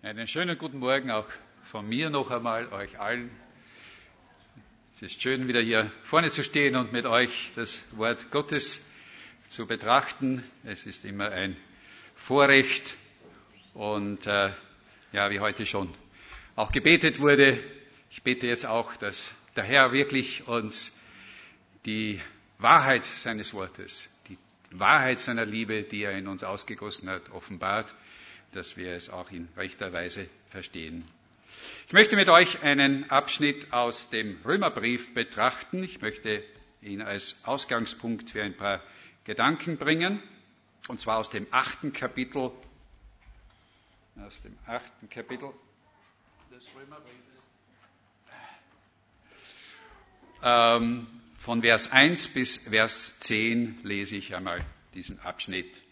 Einen schönen guten Morgen auch von mir noch einmal, euch allen. Es ist schön, wieder hier vorne zu stehen und mit euch das Wort Gottes zu betrachten. Es ist immer ein Vorrecht und äh, ja, wie heute schon auch gebetet wurde, ich bete jetzt auch, dass der Herr wirklich uns die Wahrheit seines Wortes, die Wahrheit seiner Liebe, die er in uns ausgegossen hat, offenbart dass wir es auch in rechter Weise verstehen. Ich möchte mit euch einen Abschnitt aus dem Römerbrief betrachten. Ich möchte ihn als Ausgangspunkt für ein paar Gedanken bringen, und zwar aus dem achten Kapitel, aus dem achten Kapitel des Römerbriefes, ähm, von Vers 1 bis Vers 10 lese ich einmal diesen Abschnitt.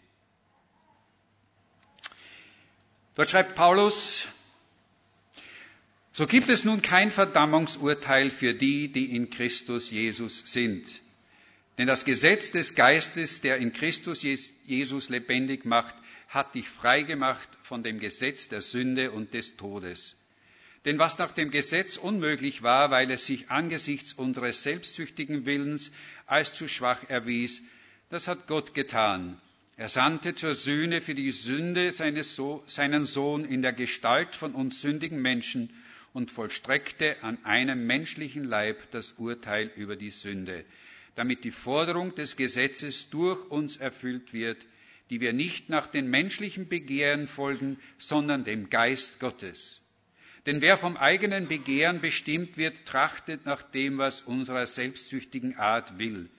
Dort schreibt Paulus, so gibt es nun kein Verdammungsurteil für die, die in Christus Jesus sind. Denn das Gesetz des Geistes, der in Christus Jesus lebendig macht, hat dich freigemacht von dem Gesetz der Sünde und des Todes. Denn was nach dem Gesetz unmöglich war, weil es sich angesichts unseres selbstsüchtigen Willens als zu schwach erwies, das hat Gott getan, er sandte zur Sühne für die Sünde seinen Sohn in der Gestalt von uns sündigen Menschen und vollstreckte an einem menschlichen Leib das Urteil über die Sünde, damit die Forderung des Gesetzes durch uns erfüllt wird, die wir nicht nach den menschlichen Begehren folgen, sondern dem Geist Gottes. Denn wer vom eigenen Begehren bestimmt wird, trachtet nach dem, was unserer selbstsüchtigen Art will.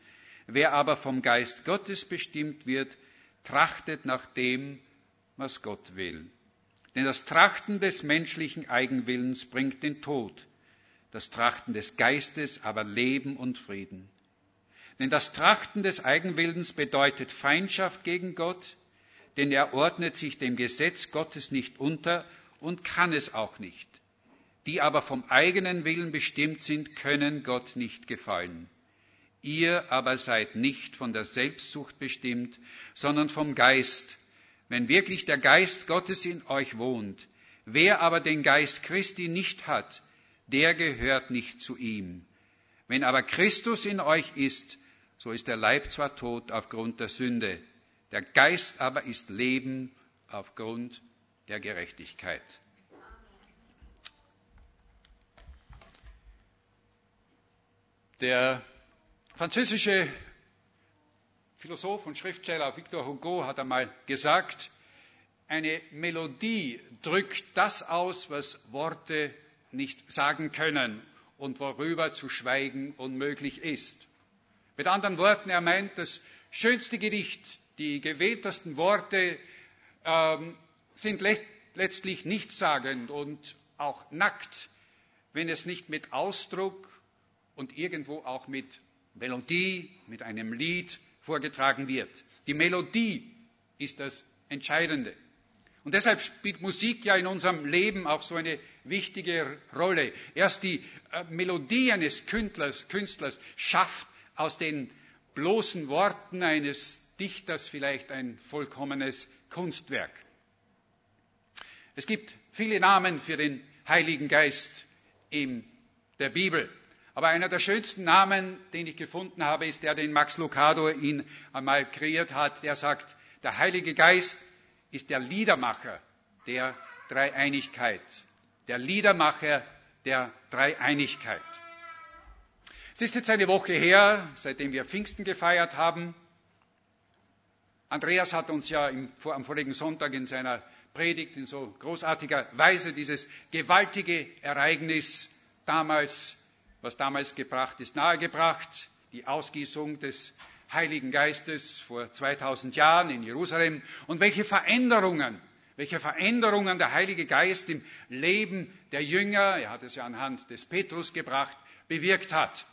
Wer aber vom Geist Gottes bestimmt wird, trachtet nach dem, was Gott will. Denn das Trachten des menschlichen Eigenwillens bringt den Tod, das Trachten des Geistes aber Leben und Frieden. Denn das Trachten des Eigenwillens bedeutet Feindschaft gegen Gott, denn er ordnet sich dem Gesetz Gottes nicht unter und kann es auch nicht. Die aber vom eigenen Willen bestimmt sind, können Gott nicht gefallen. Ihr aber seid nicht von der Selbstsucht bestimmt, sondern vom Geist, wenn wirklich der Geist Gottes in euch wohnt. Wer aber den Geist Christi nicht hat, der gehört nicht zu ihm. Wenn aber Christus in euch ist, so ist der Leib zwar tot aufgrund der Sünde, der Geist aber ist Leben aufgrund der Gerechtigkeit. Der französische Philosoph und Schriftsteller Victor Hugo hat einmal gesagt, eine Melodie drückt das aus, was Worte nicht sagen können und worüber zu schweigen unmöglich ist. Mit anderen Worten, er meint, das schönste Gedicht, die gewähltesten Worte ähm, sind le letztlich nichtssagend und auch nackt, wenn es nicht mit Ausdruck und irgendwo auch mit Melodie mit einem Lied vorgetragen wird. Die Melodie ist das Entscheidende. Und deshalb spielt Musik ja in unserem Leben auch so eine wichtige Rolle. Erst die äh, Melodie eines Künstlers, Künstlers schafft aus den bloßen Worten eines Dichters vielleicht ein vollkommenes Kunstwerk. Es gibt viele Namen für den Heiligen Geist in der Bibel. Aber einer der schönsten Namen, den ich gefunden habe, ist der, den Max Lucado ihn einmal kreiert hat. Der sagt, der Heilige Geist ist der Liedermacher der Dreieinigkeit. Der Liedermacher der Dreieinigkeit. Es ist jetzt eine Woche her, seitdem wir Pfingsten gefeiert haben. Andreas hat uns ja im, am vorigen Sonntag in seiner Predigt in so großartiger Weise dieses gewaltige Ereignis damals was damals gebracht ist, nahegebracht. Die Ausgießung des Heiligen Geistes vor 2000 Jahren in Jerusalem und welche Veränderungen, welche Veränderungen der Heilige Geist im Leben der Jünger, er hat es ja anhand des Petrus gebracht, bewirkt hat.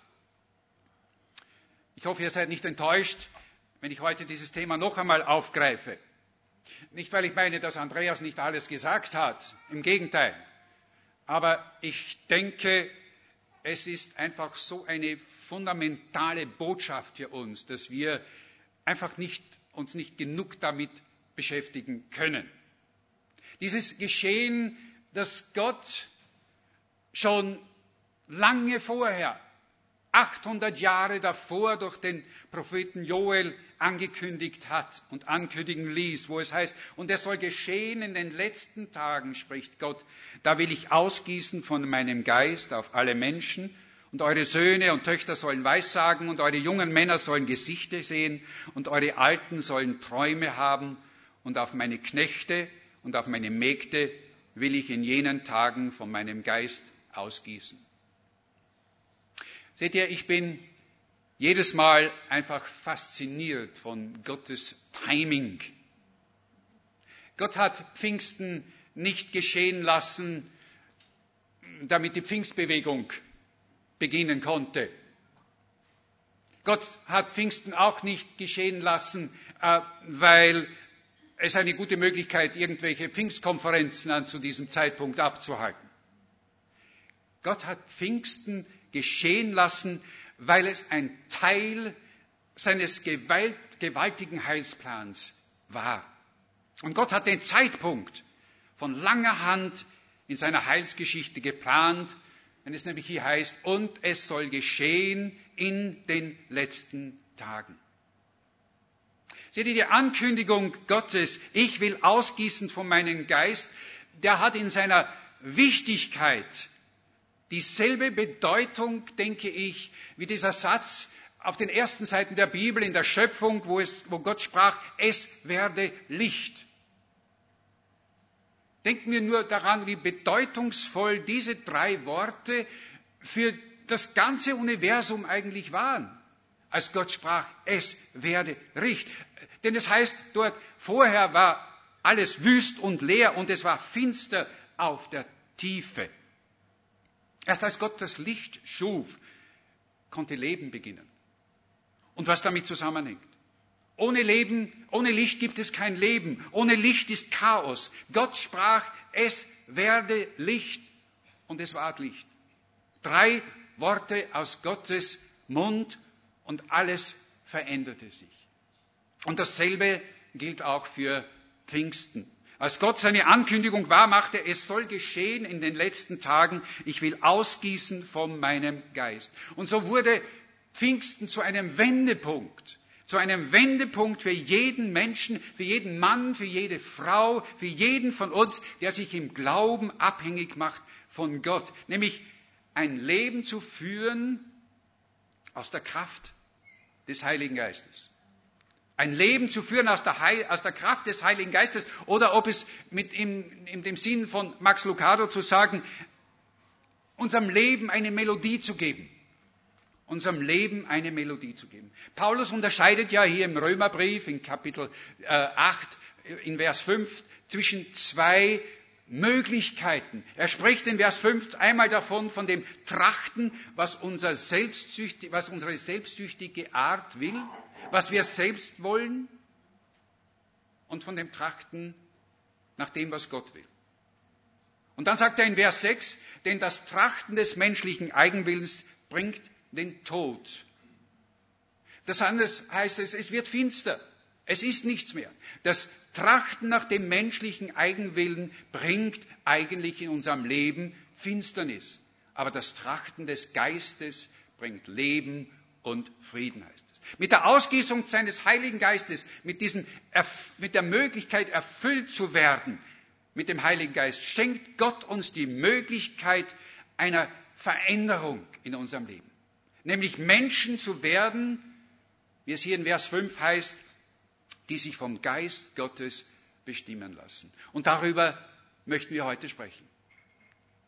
Ich hoffe, ihr seid nicht enttäuscht, wenn ich heute dieses Thema noch einmal aufgreife. Nicht, weil ich meine, dass Andreas nicht alles gesagt hat, im Gegenteil. Aber ich denke, es ist einfach so eine fundamentale Botschaft für uns, dass wir einfach nicht, uns nicht genug damit beschäftigen können. Dieses Geschehen, das Gott schon lange vorher 800 Jahre davor durch den Propheten Joel angekündigt hat und ankündigen ließ, wo es heißt, und es soll geschehen in den letzten Tagen, spricht Gott, da will ich ausgießen von meinem Geist auf alle Menschen, und eure Söhne und Töchter sollen Weissagen, und eure jungen Männer sollen Gesichter sehen, und eure Alten sollen Träume haben, und auf meine Knechte und auf meine Mägde will ich in jenen Tagen von meinem Geist ausgießen. Seht ihr, ich bin jedes Mal einfach fasziniert von Gottes Timing. Gott hat Pfingsten nicht geschehen lassen, damit die Pfingstbewegung beginnen konnte. Gott hat Pfingsten auch nicht geschehen lassen, äh, weil es eine gute Möglichkeit, irgendwelche Pfingstkonferenzen zu diesem Zeitpunkt abzuhalten. Gott hat Pfingsten geschehen lassen, weil es ein Teil seines gewaltigen Heilsplans war. Und Gott hat den Zeitpunkt von langer Hand in seiner Heilsgeschichte geplant, wenn es nämlich hier heißt, und es soll geschehen in den letzten Tagen. Seht ihr die Ankündigung Gottes, ich will ausgießen von meinem Geist, der hat in seiner Wichtigkeit dieselbe Bedeutung, denke ich, wie dieser Satz auf den ersten Seiten der Bibel in der Schöpfung, wo, es, wo Gott sprach, es werde Licht. Denken wir nur daran, wie bedeutungsvoll diese drei Worte für das ganze Universum eigentlich waren, als Gott sprach, es werde Licht. Denn es heißt dort, vorher war alles wüst und leer und es war finster auf der Tiefe. Erst als Gott das Licht schuf, konnte Leben beginnen. Und was damit zusammenhängt. Ohne Leben, ohne Licht gibt es kein Leben. Ohne Licht ist Chaos. Gott sprach, es werde Licht. Und es ward Licht. Drei Worte aus Gottes Mund und alles veränderte sich. Und dasselbe gilt auch für Pfingsten. Als Gott seine Ankündigung wahrmachte, es soll geschehen in den letzten Tagen, ich will ausgießen von meinem Geist. Und so wurde Pfingsten zu einem Wendepunkt, zu einem Wendepunkt für jeden Menschen, für jeden Mann, für jede Frau, für jeden von uns, der sich im Glauben abhängig macht von Gott, nämlich ein Leben zu führen aus der Kraft des Heiligen Geistes ein Leben zu führen aus der, Heil, aus der, Kraft des Heiligen Geistes oder ob es mit im, in dem Sinn von Max Lucado zu sagen, unserem Leben eine Melodie zu geben. Unserem Leben eine Melodie zu geben. Paulus unterscheidet ja hier im Römerbrief in Kapitel äh, 8 in Vers 5 zwischen zwei Möglichkeiten. Er spricht in Vers 5 einmal davon, von dem Trachten, was, unser was unsere selbstsüchtige Art will was wir selbst wollen und von dem Trachten nach dem, was Gott will. Und dann sagt er in Vers 6, denn das Trachten des menschlichen Eigenwillens bringt den Tod. Das anders heißt es, es wird finster. Es ist nichts mehr. Das Trachten nach dem menschlichen Eigenwillen bringt eigentlich in unserem Leben Finsternis. Aber das Trachten des Geistes bringt Leben und Frieden heißt es. Mit der Ausgießung seines Heiligen Geistes, mit, diesem, mit der Möglichkeit erfüllt zu werden mit dem Heiligen Geist, schenkt Gott uns die Möglichkeit einer Veränderung in unserem Leben. Nämlich Menschen zu werden, wie es hier in Vers 5 heißt, die sich vom Geist Gottes bestimmen lassen. Und darüber möchten wir heute sprechen.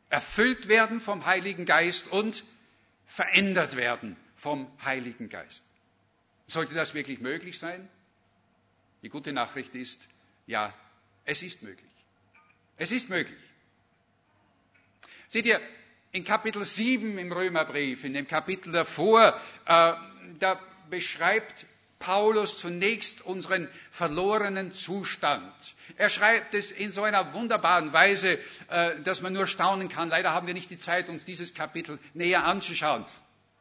Erfüllt werden vom Heiligen Geist und verändert werden vom Heiligen Geist. Sollte das wirklich möglich sein? Die gute Nachricht ist, ja, es ist möglich. Es ist möglich. Seht ihr, in Kapitel 7 im Römerbrief, in dem Kapitel davor, äh, da beschreibt Paulus zunächst unseren verlorenen Zustand. Er schreibt es in so einer wunderbaren Weise, äh, dass man nur staunen kann. Leider haben wir nicht die Zeit, uns dieses Kapitel näher anzuschauen.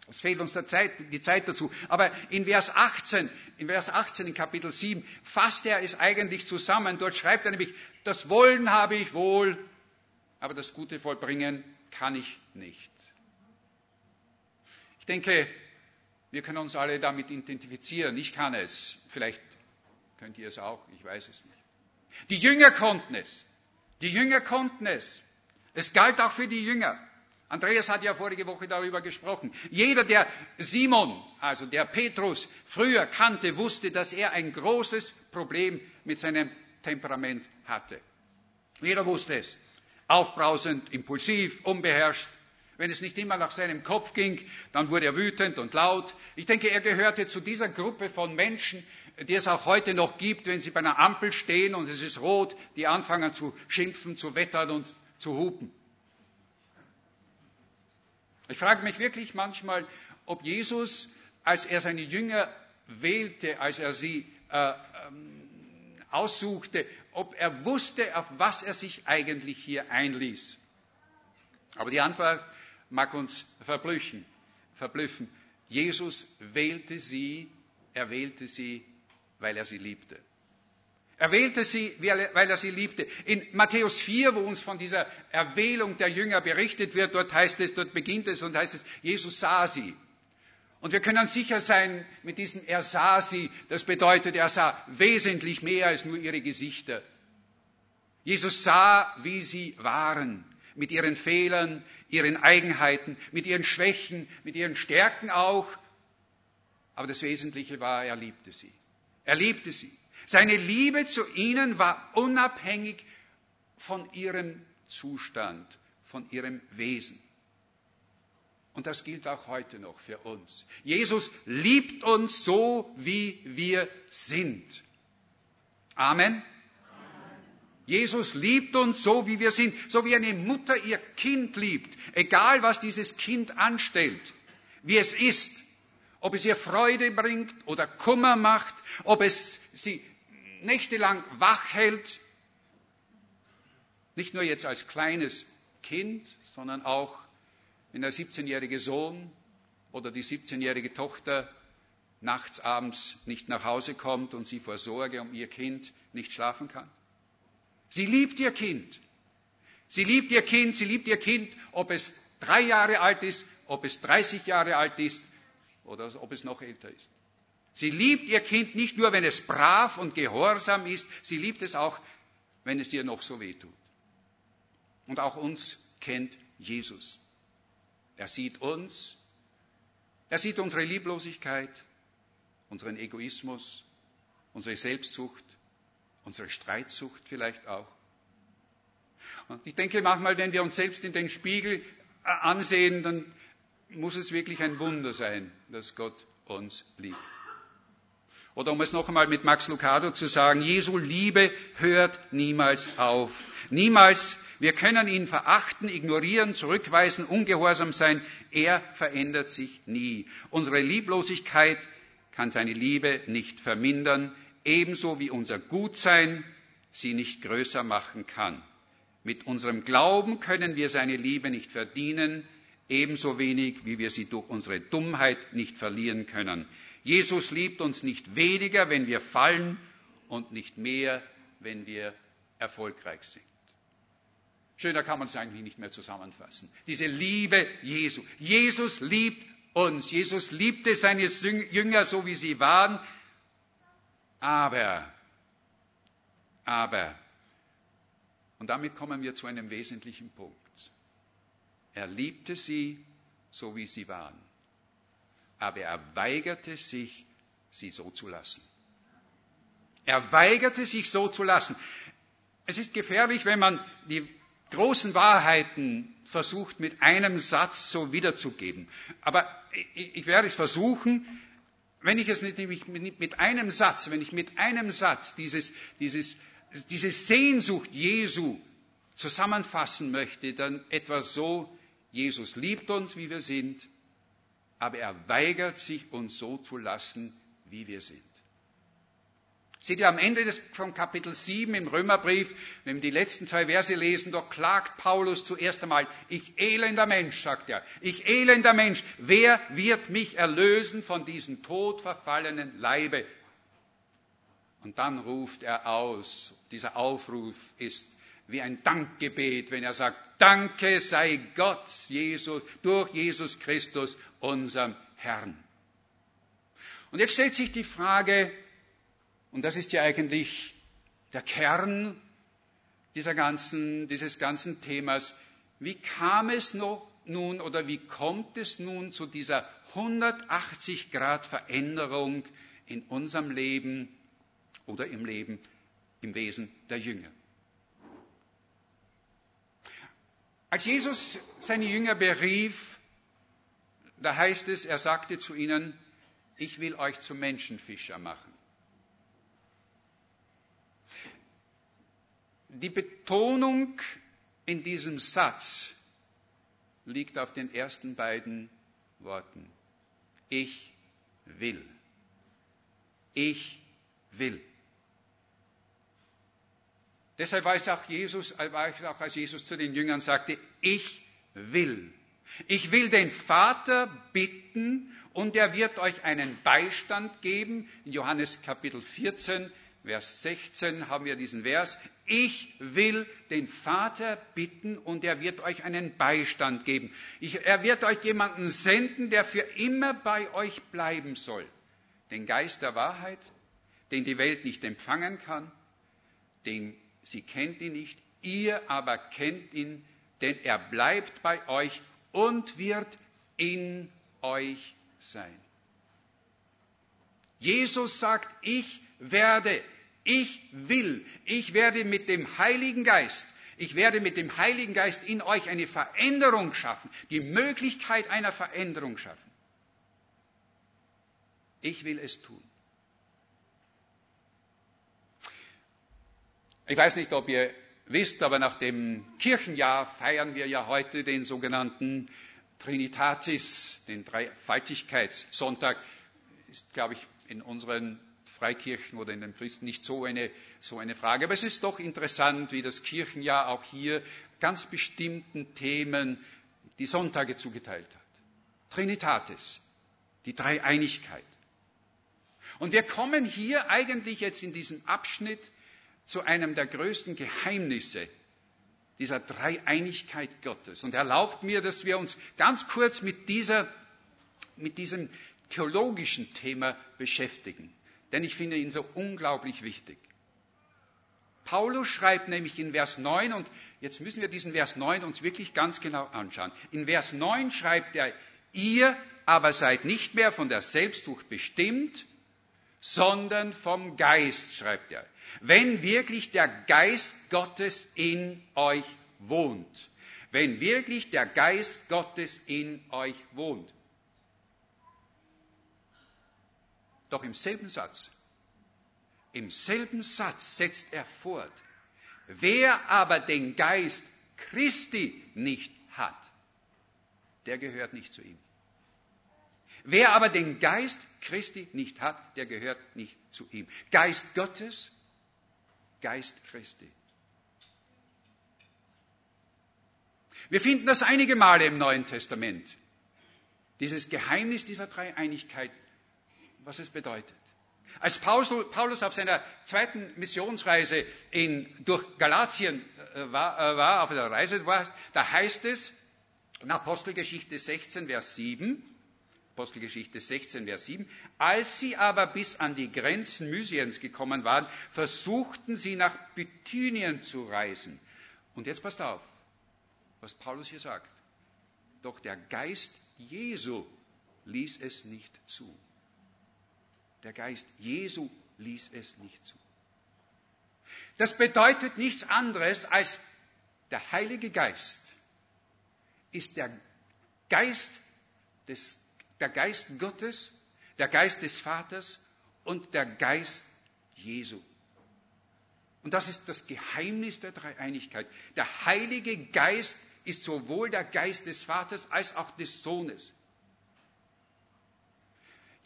Es fehlt uns Zeit, die Zeit dazu. Aber in Vers 18, in Vers 18 in Kapitel 7 fasst er es eigentlich zusammen. Dort schreibt er nämlich, das Wollen habe ich wohl, aber das Gute vollbringen kann ich nicht. Ich denke, wir können uns alle damit identifizieren. Ich kann es. Vielleicht könnt ihr es auch. Ich weiß es nicht. Die Jünger konnten es. Die Jünger konnten es. Es galt auch für die Jünger. Andreas hat ja vorige Woche darüber gesprochen. Jeder, der Simon, also der Petrus, früher kannte, wusste, dass er ein großes Problem mit seinem Temperament hatte. Jeder wusste es. Aufbrausend, impulsiv, unbeherrscht. Wenn es nicht immer nach seinem Kopf ging, dann wurde er wütend und laut. Ich denke, er gehörte zu dieser Gruppe von Menschen, die es auch heute noch gibt, wenn sie bei einer Ampel stehen und es ist rot, die anfangen zu schimpfen, zu wettern und zu hupen. Ich frage mich wirklich manchmal, ob Jesus, als er seine Jünger wählte, als er sie äh, ähm, aussuchte, ob er wusste, auf was er sich eigentlich hier einließ. Aber die Antwort mag uns verblüffen. verblüffen. Jesus wählte sie, er wählte sie, weil er sie liebte. Er wählte sie, weil er sie liebte. In Matthäus 4, wo uns von dieser Erwählung der Jünger berichtet wird, dort heißt es, dort beginnt es und heißt es, Jesus sah sie. Und wir können sicher sein mit diesem Er sah sie, das bedeutet, er sah wesentlich mehr als nur ihre Gesichter. Jesus sah, wie sie waren, mit ihren Fehlern, ihren Eigenheiten, mit ihren Schwächen, mit ihren Stärken auch. Aber das Wesentliche war, er liebte sie. Er liebte sie. Seine Liebe zu ihnen war unabhängig von ihrem Zustand, von ihrem Wesen. Und das gilt auch heute noch für uns. Jesus liebt uns so, wie wir sind. Amen. Jesus liebt uns so, wie wir sind, so wie eine Mutter ihr Kind liebt, egal was dieses Kind anstellt, wie es ist, ob es ihr Freude bringt oder Kummer macht, ob es sie nächtelang wach hält, nicht nur jetzt als kleines Kind, sondern auch wenn der 17-jährige Sohn oder die 17-jährige Tochter nachts abends nicht nach Hause kommt und sie vor Sorge um ihr Kind nicht schlafen kann. Sie liebt ihr Kind. Sie liebt ihr Kind, sie liebt ihr Kind, ob es drei Jahre alt ist, ob es 30 Jahre alt ist oder ob es noch älter ist. Sie liebt ihr Kind nicht nur, wenn es brav und gehorsam ist, sie liebt es auch, wenn es dir noch so weh tut. Und auch uns kennt Jesus. Er sieht uns, er sieht unsere Lieblosigkeit, unseren Egoismus, unsere Selbstsucht, unsere Streitsucht vielleicht auch. Und ich denke manchmal, wenn wir uns selbst in den Spiegel äh, ansehen, dann muss es wirklich ein Wunder sein, dass Gott uns liebt. Oder um es noch einmal mit Max Lucado zu sagen, Jesu Liebe hört niemals auf. Niemals. Wir können ihn verachten, ignorieren, zurückweisen, ungehorsam sein. Er verändert sich nie. Unsere Lieblosigkeit kann seine Liebe nicht vermindern, ebenso wie unser Gutsein sie nicht größer machen kann. Mit unserem Glauben können wir seine Liebe nicht verdienen, ebenso wenig wie wir sie durch unsere Dummheit nicht verlieren können. Jesus liebt uns nicht weniger, wenn wir fallen und nicht mehr, wenn wir erfolgreich sind. Schöner kann man es eigentlich nicht mehr zusammenfassen. Diese Liebe Jesu. Jesus liebt uns. Jesus liebte seine Jünger so, wie sie waren. Aber, aber, und damit kommen wir zu einem wesentlichen Punkt. Er liebte sie so, wie sie waren aber er weigerte sich, sie so zu lassen. Er weigerte sich so zu lassen. Es ist gefährlich, wenn man die großen Wahrheiten versucht, mit einem Satz so wiederzugeben. Aber ich werde es versuchen, wenn ich es nicht mit einem Satz, wenn ich mit einem Satz dieses, dieses, diese Sehnsucht Jesu zusammenfassen möchte, dann etwa so, Jesus liebt uns, wie wir sind, aber er weigert sich, uns so zu lassen, wie wir sind. Seht ihr am Ende des, von Kapitel 7 im Römerbrief, wenn wir die letzten zwei Verse lesen, dort klagt Paulus zuerst einmal, ich elender Mensch, sagt er, ich elender Mensch, wer wird mich erlösen von diesem todverfallenen Leibe? Und dann ruft er aus, dieser Aufruf ist wie ein Dankgebet, wenn er sagt, Danke sei Gott Jesus, durch Jesus Christus, unserem Herrn. Und jetzt stellt sich die Frage, und das ist ja eigentlich der Kern dieser ganzen, dieses ganzen Themas. Wie kam es noch nun oder wie kommt es nun zu dieser 180 Grad Veränderung in unserem Leben oder im Leben im Wesen der Jünger? Als Jesus seine Jünger berief, da heißt es, er sagte zu ihnen, ich will euch zu Menschenfischer machen. Die Betonung in diesem Satz liegt auf den ersten beiden Worten. Ich will. Ich will. Deshalb war es auch Jesus, war es auch als Jesus zu den Jüngern sagte, ich will. Ich will den Vater bitten und er wird euch einen Beistand geben. In Johannes Kapitel 14 Vers 16 haben wir diesen Vers. Ich will den Vater bitten und er wird euch einen Beistand geben. Ich, er wird euch jemanden senden, der für immer bei euch bleiben soll. Den Geist der Wahrheit, den die Welt nicht empfangen kann, den sie kennt ihn nicht, ihr aber kennt ihn, denn er bleibt bei euch und wird in euch sein. Jesus sagt, ich werde ich will, ich werde mit dem Heiligen Geist, ich werde mit dem Heiligen Geist in euch eine Veränderung schaffen, die Möglichkeit einer Veränderung schaffen. Ich will es tun. Ich weiß nicht, ob ihr wisst, aber nach dem Kirchenjahr feiern wir ja heute den sogenannten Trinitatis, den Dreifaltigkeitssonntag. Ist, glaube ich, in unseren Freikirchen oder in den Fristen nicht so eine, so eine Frage. Aber es ist doch interessant, wie das Kirchenjahr auch hier ganz bestimmten Themen die Sonntage zugeteilt hat. Trinitatis, die Dreieinigkeit. Und wir kommen hier eigentlich jetzt in diesem Abschnitt zu einem der größten Geheimnisse dieser Dreieinigkeit Gottes. Und erlaubt mir, dass wir uns ganz kurz mit, dieser, mit diesem theologischen Thema beschäftigen denn ich finde ihn so unglaublich wichtig. Paulus schreibt nämlich in Vers 9, und jetzt müssen wir diesen Vers 9 uns wirklich ganz genau anschauen. In Vers 9 schreibt er, ihr aber seid nicht mehr von der Selbstsucht bestimmt, sondern vom Geist, schreibt er. Wenn wirklich der Geist Gottes in euch wohnt. Wenn wirklich der Geist Gottes in euch wohnt. Doch im selben Satz, im selben Satz setzt er fort, wer aber den Geist Christi nicht hat, der gehört nicht zu ihm. Wer aber den Geist Christi nicht hat, der gehört nicht zu ihm. Geist Gottes, Geist Christi. Wir finden das einige Male im Neuen Testament. Dieses Geheimnis dieser Dreieinigkeit was es bedeutet. Als Paulus auf seiner zweiten Missionsreise in, durch Galatien äh, war, äh, war, auf der Reise war, da heißt es in Apostelgeschichte 16, Vers 7, Apostelgeschichte 16, Vers 7, als sie aber bis an die Grenzen Mysiens gekommen waren, versuchten sie nach Bithynien zu reisen. Und jetzt passt auf, was Paulus hier sagt. Doch der Geist Jesu ließ es nicht zu. Der Geist Jesu ließ es nicht zu. Das bedeutet nichts anderes als der Heilige Geist ist der Geist, des, der Geist Gottes, der Geist des Vaters und der Geist Jesu. Und das ist das Geheimnis der Dreieinigkeit. Der Heilige Geist ist sowohl der Geist des Vaters als auch des Sohnes.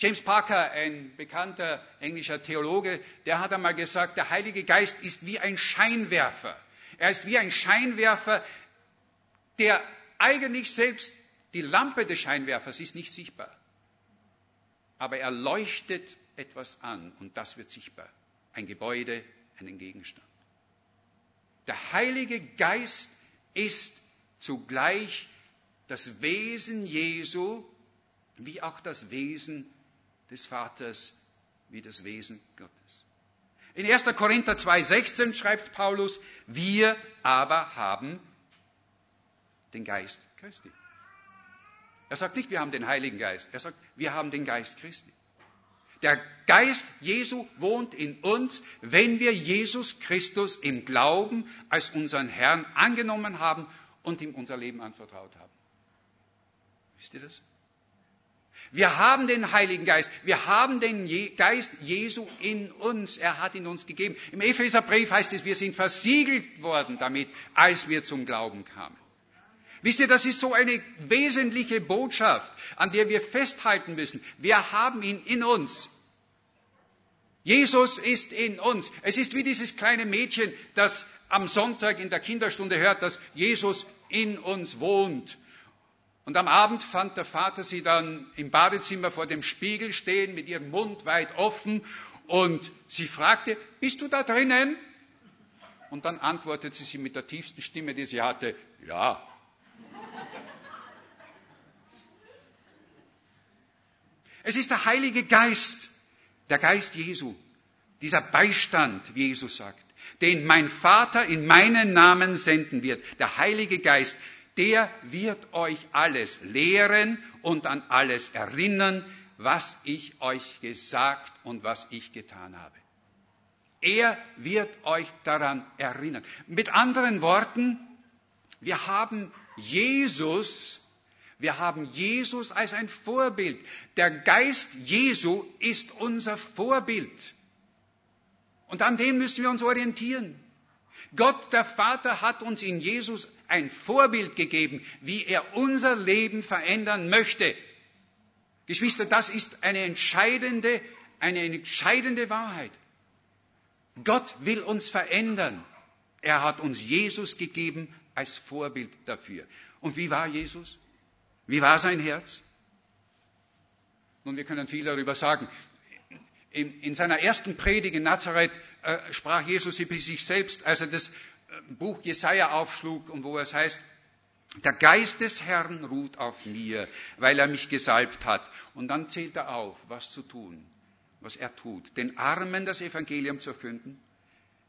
James Parker, ein bekannter englischer Theologe, der hat einmal gesagt, der Heilige Geist ist wie ein Scheinwerfer. Er ist wie ein Scheinwerfer, der eigentlich selbst die Lampe des Scheinwerfers ist nicht sichtbar. Aber er leuchtet etwas an und das wird sichtbar. Ein Gebäude, einen Gegenstand. Der Heilige Geist ist zugleich das Wesen Jesu wie auch das Wesen des Vaters, wie das Wesen Gottes. In 1. Korinther 2,16 schreibt Paulus, wir aber haben den Geist Christi. Er sagt nicht, wir haben den Heiligen Geist. Er sagt, wir haben den Geist Christi. Der Geist Jesu wohnt in uns, wenn wir Jesus Christus im Glauben als unseren Herrn angenommen haben und ihm unser Leben anvertraut haben. Wisst ihr das? Wir haben den Heiligen Geist, wir haben den Geist Jesu in uns, er hat ihn uns gegeben. Im Epheserbrief heißt es, wir sind versiegelt worden damit, als wir zum Glauben kamen. Wisst ihr, das ist so eine wesentliche Botschaft, an der wir festhalten müssen. Wir haben ihn in uns. Jesus ist in uns. Es ist wie dieses kleine Mädchen, das am Sonntag in der Kinderstunde hört, dass Jesus in uns wohnt. Und am Abend fand der Vater sie dann im Badezimmer vor dem Spiegel stehen, mit ihrem Mund weit offen, und sie fragte, bist du da drinnen? Und dann antwortete sie mit der tiefsten Stimme, die sie hatte, ja. Es ist der Heilige Geist, der Geist Jesu, dieser Beistand, wie Jesus sagt, den mein Vater in meinen Namen senden wird, der Heilige Geist, der wird euch alles lehren und an alles erinnern, was ich euch gesagt und was ich getan habe. Er wird euch daran erinnern. Mit anderen Worten, wir haben Jesus, wir haben Jesus als ein Vorbild. Der Geist Jesu ist unser Vorbild. Und an dem müssen wir uns orientieren. Gott, der Vater, hat uns in Jesus ein Vorbild gegeben, wie er unser Leben verändern möchte. Geschwister, das ist eine entscheidende, eine entscheidende Wahrheit. Gott will uns verändern. Er hat uns Jesus gegeben als Vorbild dafür. Und wie war Jesus? Wie war sein Herz? Nun, wir können viel darüber sagen. In, in seiner ersten Predigt in Nazareth äh, sprach Jesus über sich selbst, als er das Buch Jesaja aufschlug und wo es heißt, der Geist des Herrn ruht auf mir, weil er mich gesalbt hat. Und dann zählt er auf, was zu tun, was er tut. Den Armen das Evangelium zu verkünden.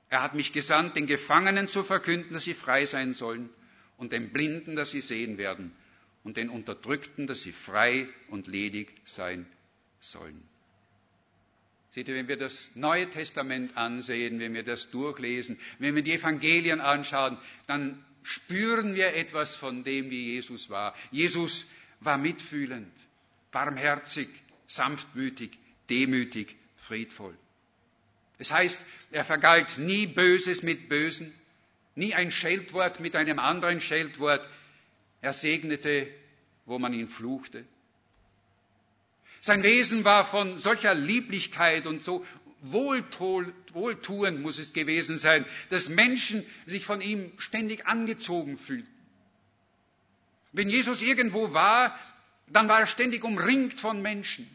Er hat mich gesandt, den Gefangenen zu verkünden, dass sie frei sein sollen, und den Blinden, dass sie sehen werden, und den Unterdrückten, dass sie frei und ledig sein sollen. Seht ihr, wenn wir das Neue Testament ansehen, wenn wir das durchlesen, wenn wir die Evangelien anschauen, dann spüren wir etwas von dem, wie Jesus war. Jesus war mitfühlend, barmherzig, sanftmütig, demütig, friedvoll. Es heißt, er vergalt nie Böses mit Bösen, nie ein Scheltwort mit einem anderen Scheltwort. Er segnete, wo man ihn fluchte. Sein Wesen war von solcher Lieblichkeit und so wohltuend muss es gewesen sein, dass Menschen sich von ihm ständig angezogen fühlten. Wenn Jesus irgendwo war, dann war er ständig umringt von Menschen.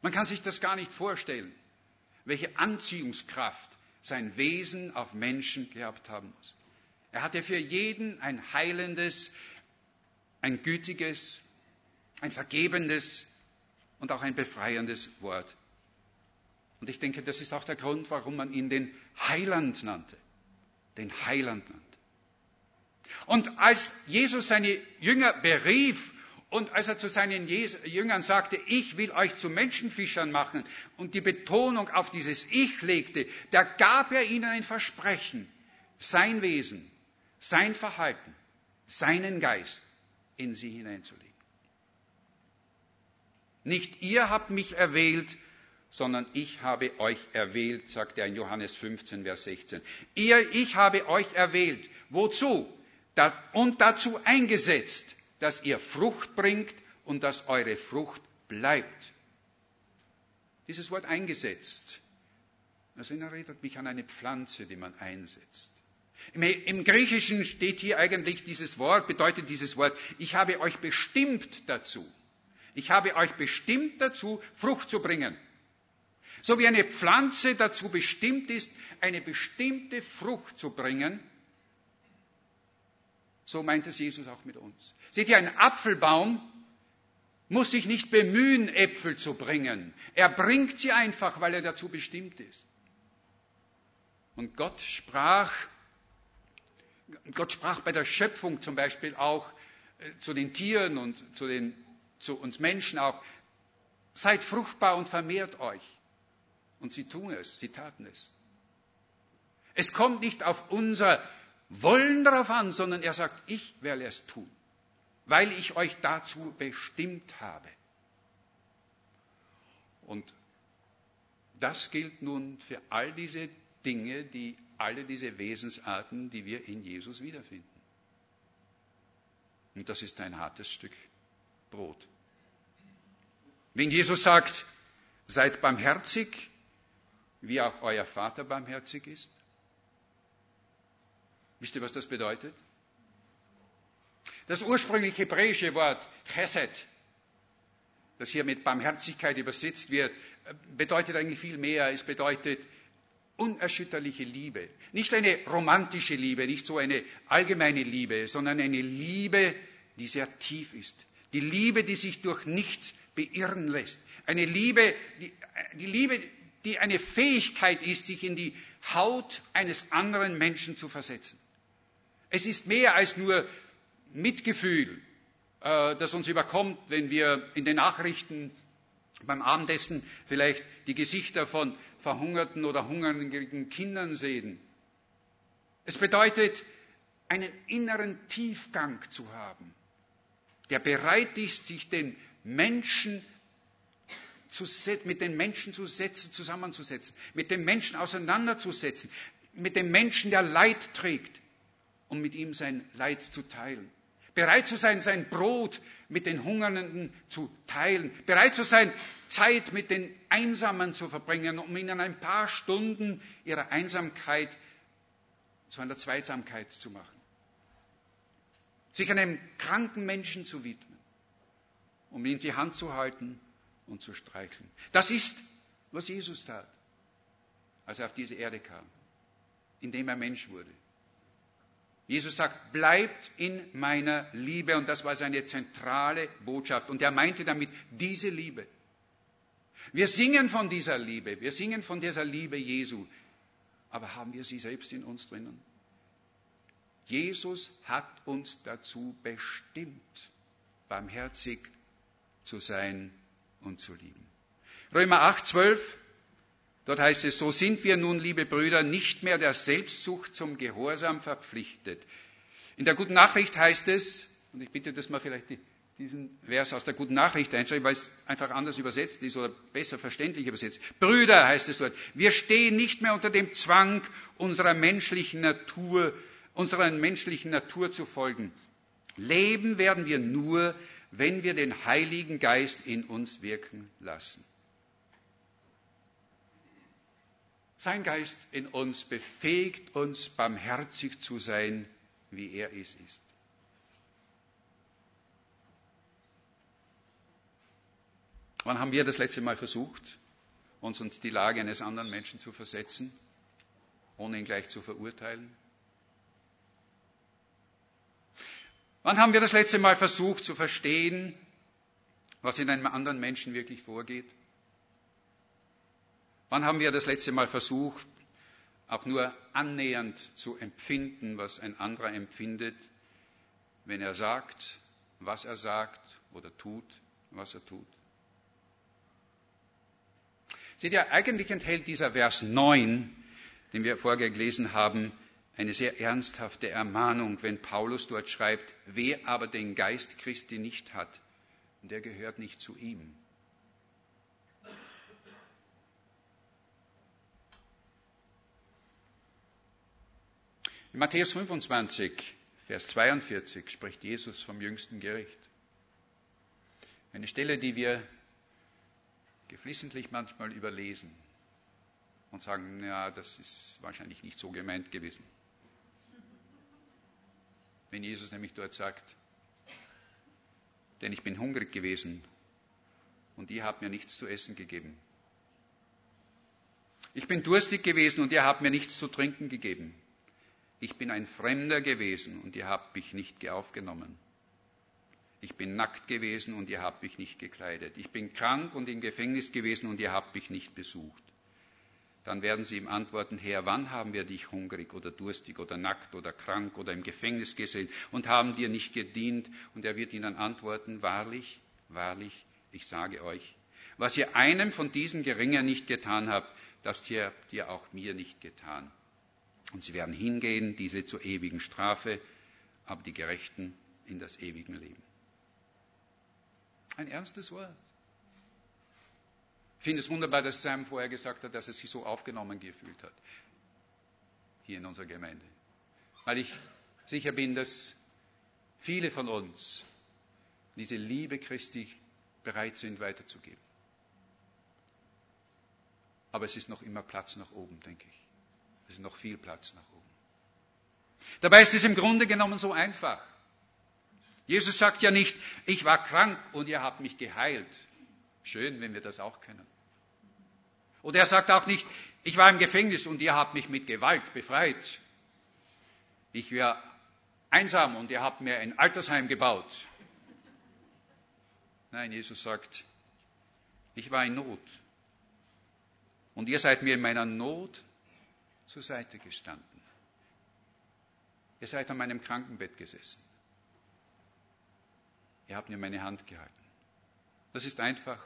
Man kann sich das gar nicht vorstellen, welche Anziehungskraft sein Wesen auf Menschen gehabt haben muss. Er hatte für jeden ein heilendes, ein gütiges, ein vergebendes, und auch ein befreiendes Wort. Und ich denke, das ist auch der Grund, warum man ihn den Heiland nannte. Den Heiland nannte. Und als Jesus seine Jünger berief und als er zu seinen Jüngern sagte, ich will euch zu Menschenfischern machen und die Betonung auf dieses Ich legte, da gab er ihnen ein Versprechen, sein Wesen, sein Verhalten, seinen Geist in sie hineinzulegen. Nicht ihr habt mich erwählt, sondern ich habe euch erwählt, sagt er in Johannes 15, Vers 16. Ihr, ich habe euch erwählt. Wozu? und dazu eingesetzt, dass ihr Frucht bringt und dass eure Frucht bleibt. dieses Wort eingesetzt. Also erinnert mich an eine Pflanze, die man einsetzt. Im, Griechischen steht hier eigentlich dieses Wort, bedeutet dieses Wort, ich habe euch bestimmt dazu. Ich habe euch bestimmt dazu, Frucht zu bringen. So wie eine Pflanze dazu bestimmt ist, eine bestimmte Frucht zu bringen, so meint es Jesus auch mit uns. Seht ihr, ein Apfelbaum muss sich nicht bemühen, Äpfel zu bringen. Er bringt sie einfach, weil er dazu bestimmt ist. Und Gott sprach, Gott sprach bei der Schöpfung zum Beispiel auch äh, zu den Tieren und zu, den, zu uns Menschen auch, seid fruchtbar und vermehrt euch. Und sie tun es, sie taten es. Es kommt nicht auf unser Wollen darauf an, sondern er sagt, ich werde es tun, weil ich euch dazu bestimmt habe. Und das gilt nun für all diese Dinge, die alle diese Wesensarten, die wir in Jesus wiederfinden. Und das ist ein hartes Stück Brot. Wenn Jesus sagt, seid barmherzig, wie auch euer Vater barmherzig ist, wisst ihr, was das bedeutet? Das ursprüngliche hebräische Wort Chesed, das hier mit Barmherzigkeit übersetzt wird, bedeutet eigentlich viel mehr. Es bedeutet unerschütterliche Liebe. Nicht eine romantische Liebe, nicht so eine allgemeine Liebe, sondern eine Liebe, die sehr tief ist. Die Liebe, die sich durch nichts beirren lässt. Eine Liebe, die, die Liebe, die eine Fähigkeit ist, sich in die Haut eines anderen Menschen zu versetzen. Es ist mehr als nur Mitgefühl, äh, das uns überkommt, wenn wir in den Nachrichten beim Abendessen vielleicht die Gesichter von verhungerten oder hungrigen Kindern sehen. Es bedeutet, einen inneren Tiefgang zu haben, der bereit ist, sich den Menschen zu, mit den Menschen zu setzen, zusammenzusetzen, mit dem Menschen auseinanderzusetzen, mit dem Menschen, der Leid trägt, um mit ihm sein Leid zu teilen. Bereit zu sein, sein Brot mit den Hungernden zu teilen. Bereit zu sein, Zeit mit den Einsamen zu verbringen, um ihnen ein paar Stunden ihrer Einsamkeit zu einer Zweisamkeit zu machen. Sich einem kranken Menschen zu widmen, um ihm die Hand zu halten und zu streicheln. Das ist, was Jesus tat, als er auf diese Erde kam, indem er Mensch wurde. Jesus sagt, bleibt in meiner Liebe. Und das war seine zentrale Botschaft. Und er meinte damit diese Liebe. Wir singen von dieser Liebe. Wir singen von dieser Liebe Jesu. Aber haben wir sie selbst in uns drinnen? Jesus hat uns dazu bestimmt, barmherzig zu sein und zu lieben. Römer 8, 12. Dort heißt es, so sind wir nun, liebe Brüder, nicht mehr der Selbstsucht zum Gehorsam verpflichtet. In der guten Nachricht heißt es, und ich bitte, dass man vielleicht diesen Vers aus der guten Nachricht einschreibt, weil es einfach anders übersetzt ist oder besser verständlich übersetzt. Brüder heißt es dort, wir stehen nicht mehr unter dem Zwang unserer menschlichen Natur, unserer menschlichen Natur zu folgen. Leben werden wir nur, wenn wir den Heiligen Geist in uns wirken lassen. Sein Geist in uns befähigt uns, barmherzig zu sein, wie er es ist. Wann haben wir das letzte Mal versucht, uns in die Lage eines anderen Menschen zu versetzen, ohne ihn gleich zu verurteilen? Wann haben wir das letzte Mal versucht zu verstehen, was in einem anderen Menschen wirklich vorgeht? Wann haben wir das letzte Mal versucht, auch nur annähernd zu empfinden, was ein anderer empfindet, wenn er sagt, was er sagt oder tut, was er tut? Seht ihr, eigentlich enthält dieser Vers 9, den wir vorher gelesen haben, eine sehr ernsthafte Ermahnung, wenn Paulus dort schreibt, wer aber den Geist Christi nicht hat, der gehört nicht zu ihm. In Matthäus 25, Vers 42 spricht Jesus vom jüngsten Gericht. Eine Stelle, die wir geflissentlich manchmal überlesen und sagen, ja, das ist wahrscheinlich nicht so gemeint gewesen. Wenn Jesus nämlich dort sagt, denn ich bin hungrig gewesen und ihr habt mir nichts zu essen gegeben. Ich bin durstig gewesen und ihr habt mir nichts zu trinken gegeben. Ich bin ein Fremder gewesen und ihr habt mich nicht aufgenommen. Ich bin nackt gewesen und ihr habt mich nicht gekleidet. Ich bin krank und im Gefängnis gewesen und ihr habt mich nicht besucht. Dann werden sie ihm antworten, Herr, wann haben wir dich hungrig oder durstig oder nackt oder krank oder im Gefängnis gesehen und haben dir nicht gedient? Und er wird ihnen antworten, wahrlich, wahrlich, ich sage euch, was ihr einem von diesen Geringen nicht getan habt, das habt ihr auch mir nicht getan. Und sie werden hingehen, diese zur ewigen Strafe, aber die Gerechten in das ewige Leben. Ein ernstes Wort. Ich finde es wunderbar, dass Sam vorher gesagt hat, dass er sich so aufgenommen gefühlt hat. Hier in unserer Gemeinde. Weil ich sicher bin, dass viele von uns diese Liebe Christi bereit sind weiterzugeben. Aber es ist noch immer Platz nach oben, denke ich. Es ist noch viel Platz nach oben. Dabei ist es im Grunde genommen so einfach. Jesus sagt ja nicht, ich war krank und ihr habt mich geheilt. Schön, wenn wir das auch können. Oder er sagt auch nicht, ich war im Gefängnis und ihr habt mich mit Gewalt befreit. Ich war einsam und ihr habt mir ein Altersheim gebaut. Nein, Jesus sagt, ich war in Not. Und ihr seid mir in meiner Not zur Seite gestanden. Ihr seid an meinem Krankenbett gesessen. Ihr habt mir meine Hand gehalten. Das ist einfach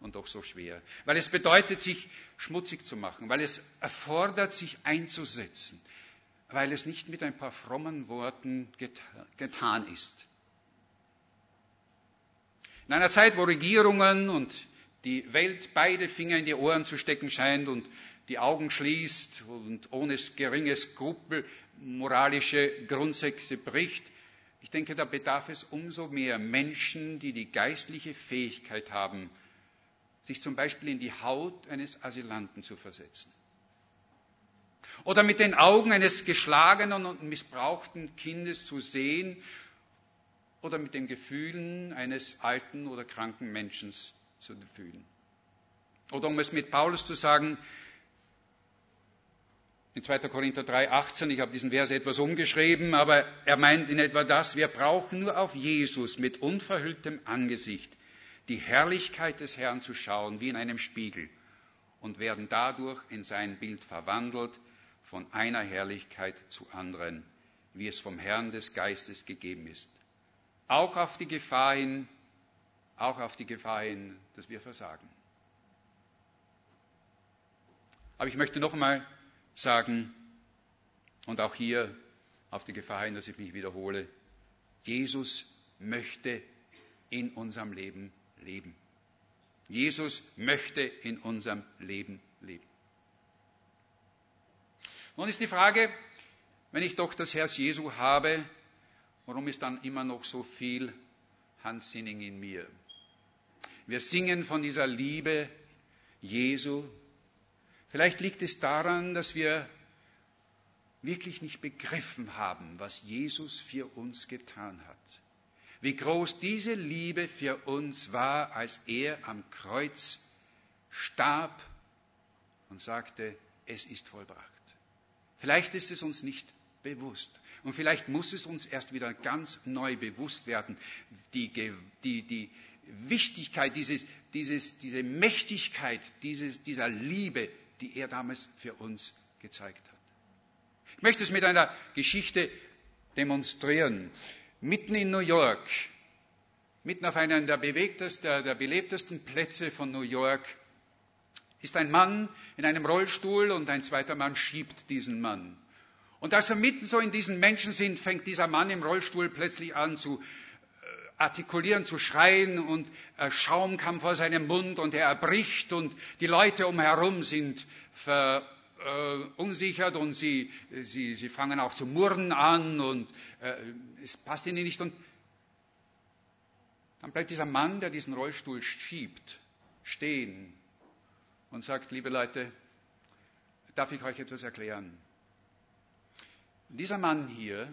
und doch so schwer, weil es bedeutet, sich schmutzig zu machen, weil es erfordert, sich einzusetzen, weil es nicht mit ein paar frommen Worten getan ist. In einer Zeit, wo Regierungen und die Welt beide Finger in die Ohren zu stecken scheint und die Augen schließt und ohne geringe Skrupel moralische Grundsätze bricht, ich denke, da bedarf es umso mehr Menschen, die die geistliche Fähigkeit haben, sich zum Beispiel in die Haut eines Asylanten zu versetzen. Oder mit den Augen eines geschlagenen und missbrauchten Kindes zu sehen oder mit den Gefühlen eines alten oder kranken Menschen zu fühlen. Oder um es mit Paulus zu sagen, in 2. Korinther 3, 18, ich habe diesen Vers etwas umgeschrieben, aber er meint in etwa das, wir brauchen nur auf Jesus mit unverhülltem Angesicht die Herrlichkeit des Herrn zu schauen wie in einem Spiegel und werden dadurch in sein Bild verwandelt von einer Herrlichkeit zu anderen, wie es vom Herrn des Geistes gegeben ist. Auch auf die Gefahr hin, auch auf die Gefahr hin, dass wir versagen. Aber ich möchte noch einmal sagen, und auch hier auf die Gefahr hin, dass ich mich wiederhole, Jesus möchte in unserem Leben leben. Jesus möchte in unserem Leben leben. Nun ist die Frage, wenn ich doch das Herz Jesu habe, warum ist dann immer noch so viel Handsinning in mir? Wir singen von dieser Liebe Jesu, Vielleicht liegt es daran, dass wir wirklich nicht begriffen haben, was Jesus für uns getan hat. Wie groß diese Liebe für uns war, als er am Kreuz starb und sagte, es ist vollbracht. Vielleicht ist es uns nicht bewusst. Und vielleicht muss es uns erst wieder ganz neu bewusst werden, die, die, die Wichtigkeit, dieses, dieses, diese Mächtigkeit dieses, dieser Liebe, die er damals für uns gezeigt hat. Ich möchte es mit einer Geschichte demonstrieren. Mitten in New York, mitten auf einem der, der belebtesten Plätze von New York, ist ein Mann in einem Rollstuhl und ein zweiter Mann schiebt diesen Mann. Und als wir mitten so in diesen Menschen sind, fängt dieser Mann im Rollstuhl plötzlich an zu artikulieren, zu schreien und äh, Schaum kam vor seinem Mund und er erbricht und die Leute umherum sind verunsichert äh, und sie, sie, sie fangen auch zu murren an und äh, es passt ihnen nicht und dann bleibt dieser Mann, der diesen Rollstuhl schiebt, stehen und sagt, liebe Leute, darf ich euch etwas erklären? Dieser Mann hier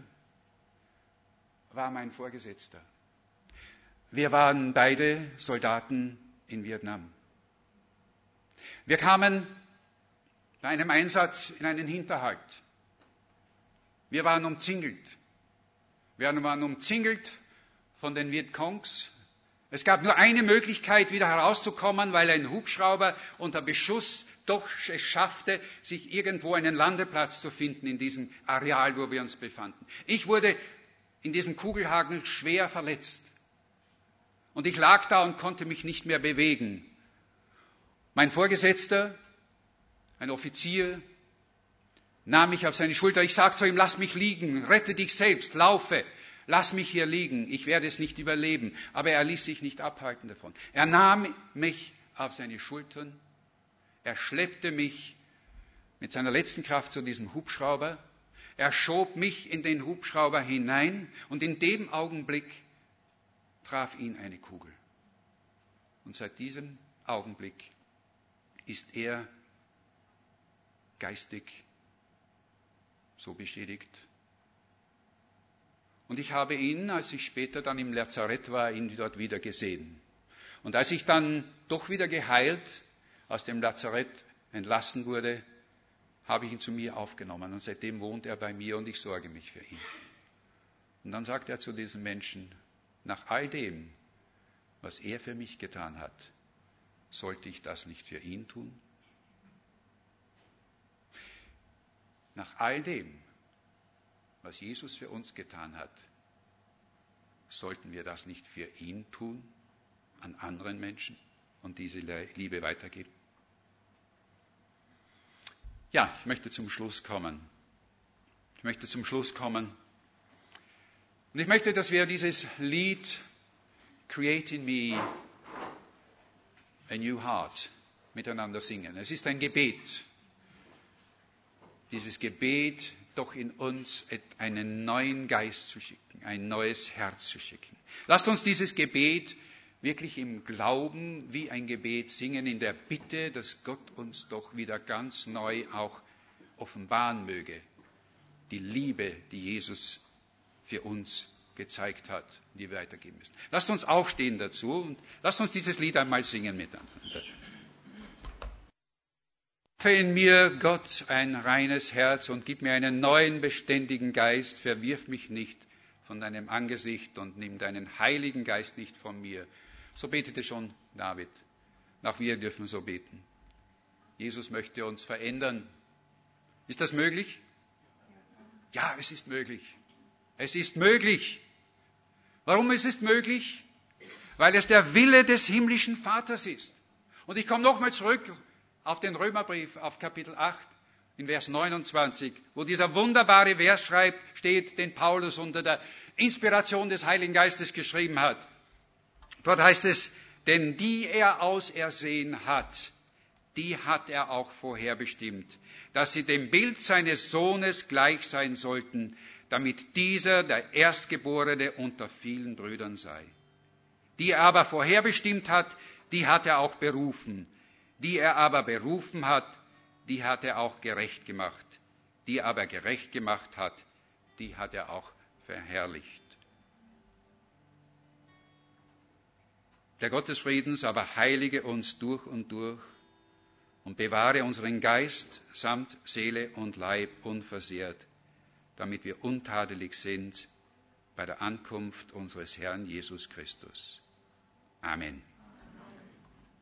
war mein Vorgesetzter. Wir waren beide Soldaten in Vietnam. Wir kamen bei einem Einsatz in einen Hinterhalt. Wir waren umzingelt. Wir waren umzingelt von den Vietcongs. Es gab nur eine Möglichkeit, wieder herauszukommen, weil ein Hubschrauber unter Beschuss doch es schaffte, sich irgendwo einen Landeplatz zu finden in diesem Areal, wo wir uns befanden. Ich wurde in diesem Kugelhaken schwer verletzt. Und ich lag da und konnte mich nicht mehr bewegen. Mein Vorgesetzter, ein Offizier, nahm mich auf seine Schulter. Ich sagte zu ihm, lass mich liegen, rette dich selbst, laufe, lass mich hier liegen, ich werde es nicht überleben. Aber er ließ sich nicht abhalten davon. Er nahm mich auf seine Schultern, er schleppte mich mit seiner letzten Kraft zu diesem Hubschrauber, er schob mich in den Hubschrauber hinein und in dem Augenblick traf ihn eine Kugel. Und seit diesem Augenblick ist er geistig so beschädigt. Und ich habe ihn, als ich später dann im Lazarett war, ihn dort wieder gesehen. Und als ich dann doch wieder geheilt aus dem Lazarett entlassen wurde, habe ich ihn zu mir aufgenommen. Und seitdem wohnt er bei mir und ich sorge mich für ihn. Und dann sagt er zu diesem Menschen, nach all dem, was er für mich getan hat, sollte ich das nicht für ihn tun? Nach all dem, was Jesus für uns getan hat, sollten wir das nicht für ihn tun, an anderen Menschen und diese Liebe weitergeben? Ja, ich möchte zum Schluss kommen. Ich möchte zum Schluss kommen. Und ich möchte, dass wir dieses Lied Create in Me a New Heart miteinander singen. Es ist ein Gebet dieses Gebet doch in uns einen neuen Geist zu schicken, ein neues Herz zu schicken. Lasst uns dieses Gebet wirklich im Glauben wie ein Gebet singen, in der Bitte, dass Gott uns doch wieder ganz neu auch offenbaren möge. Die Liebe, die Jesus für uns gezeigt hat, die wir weitergeben müssen. Lasst uns aufstehen dazu und lasst uns dieses Lied einmal singen miteinander. Schaffe in mir, Gott, ein reines Herz und gib mir einen neuen, beständigen Geist. Verwirf mich nicht von deinem Angesicht und nimm deinen Heiligen Geist nicht von mir. So betete schon David. Auch wir dürfen so beten. Jesus möchte uns verändern. Ist das möglich? Ja, es ist möglich. Es ist möglich. Warum ist es möglich? Weil es der Wille des himmlischen Vaters ist. Und ich komme nochmal zurück auf den Römerbrief, auf Kapitel 8, in Vers 29, wo dieser wunderbare Vers schreibt, steht, den Paulus unter der Inspiration des Heiligen Geistes geschrieben hat. Dort heißt es, denn die er ausersehen hat, die hat er auch vorherbestimmt, dass sie dem Bild seines Sohnes gleich sein sollten, damit dieser der Erstgeborene unter vielen Brüdern sei. Die er aber vorherbestimmt hat, die hat er auch berufen. Die er aber berufen hat, die hat er auch gerecht gemacht. Die er aber gerecht gemacht hat, die hat er auch verherrlicht. Der Gott des Friedens aber heilige uns durch und durch und bewahre unseren Geist samt Seele und Leib unversehrt, damit wir untadelig sind bei der Ankunft unseres Herrn Jesus Christus. Amen.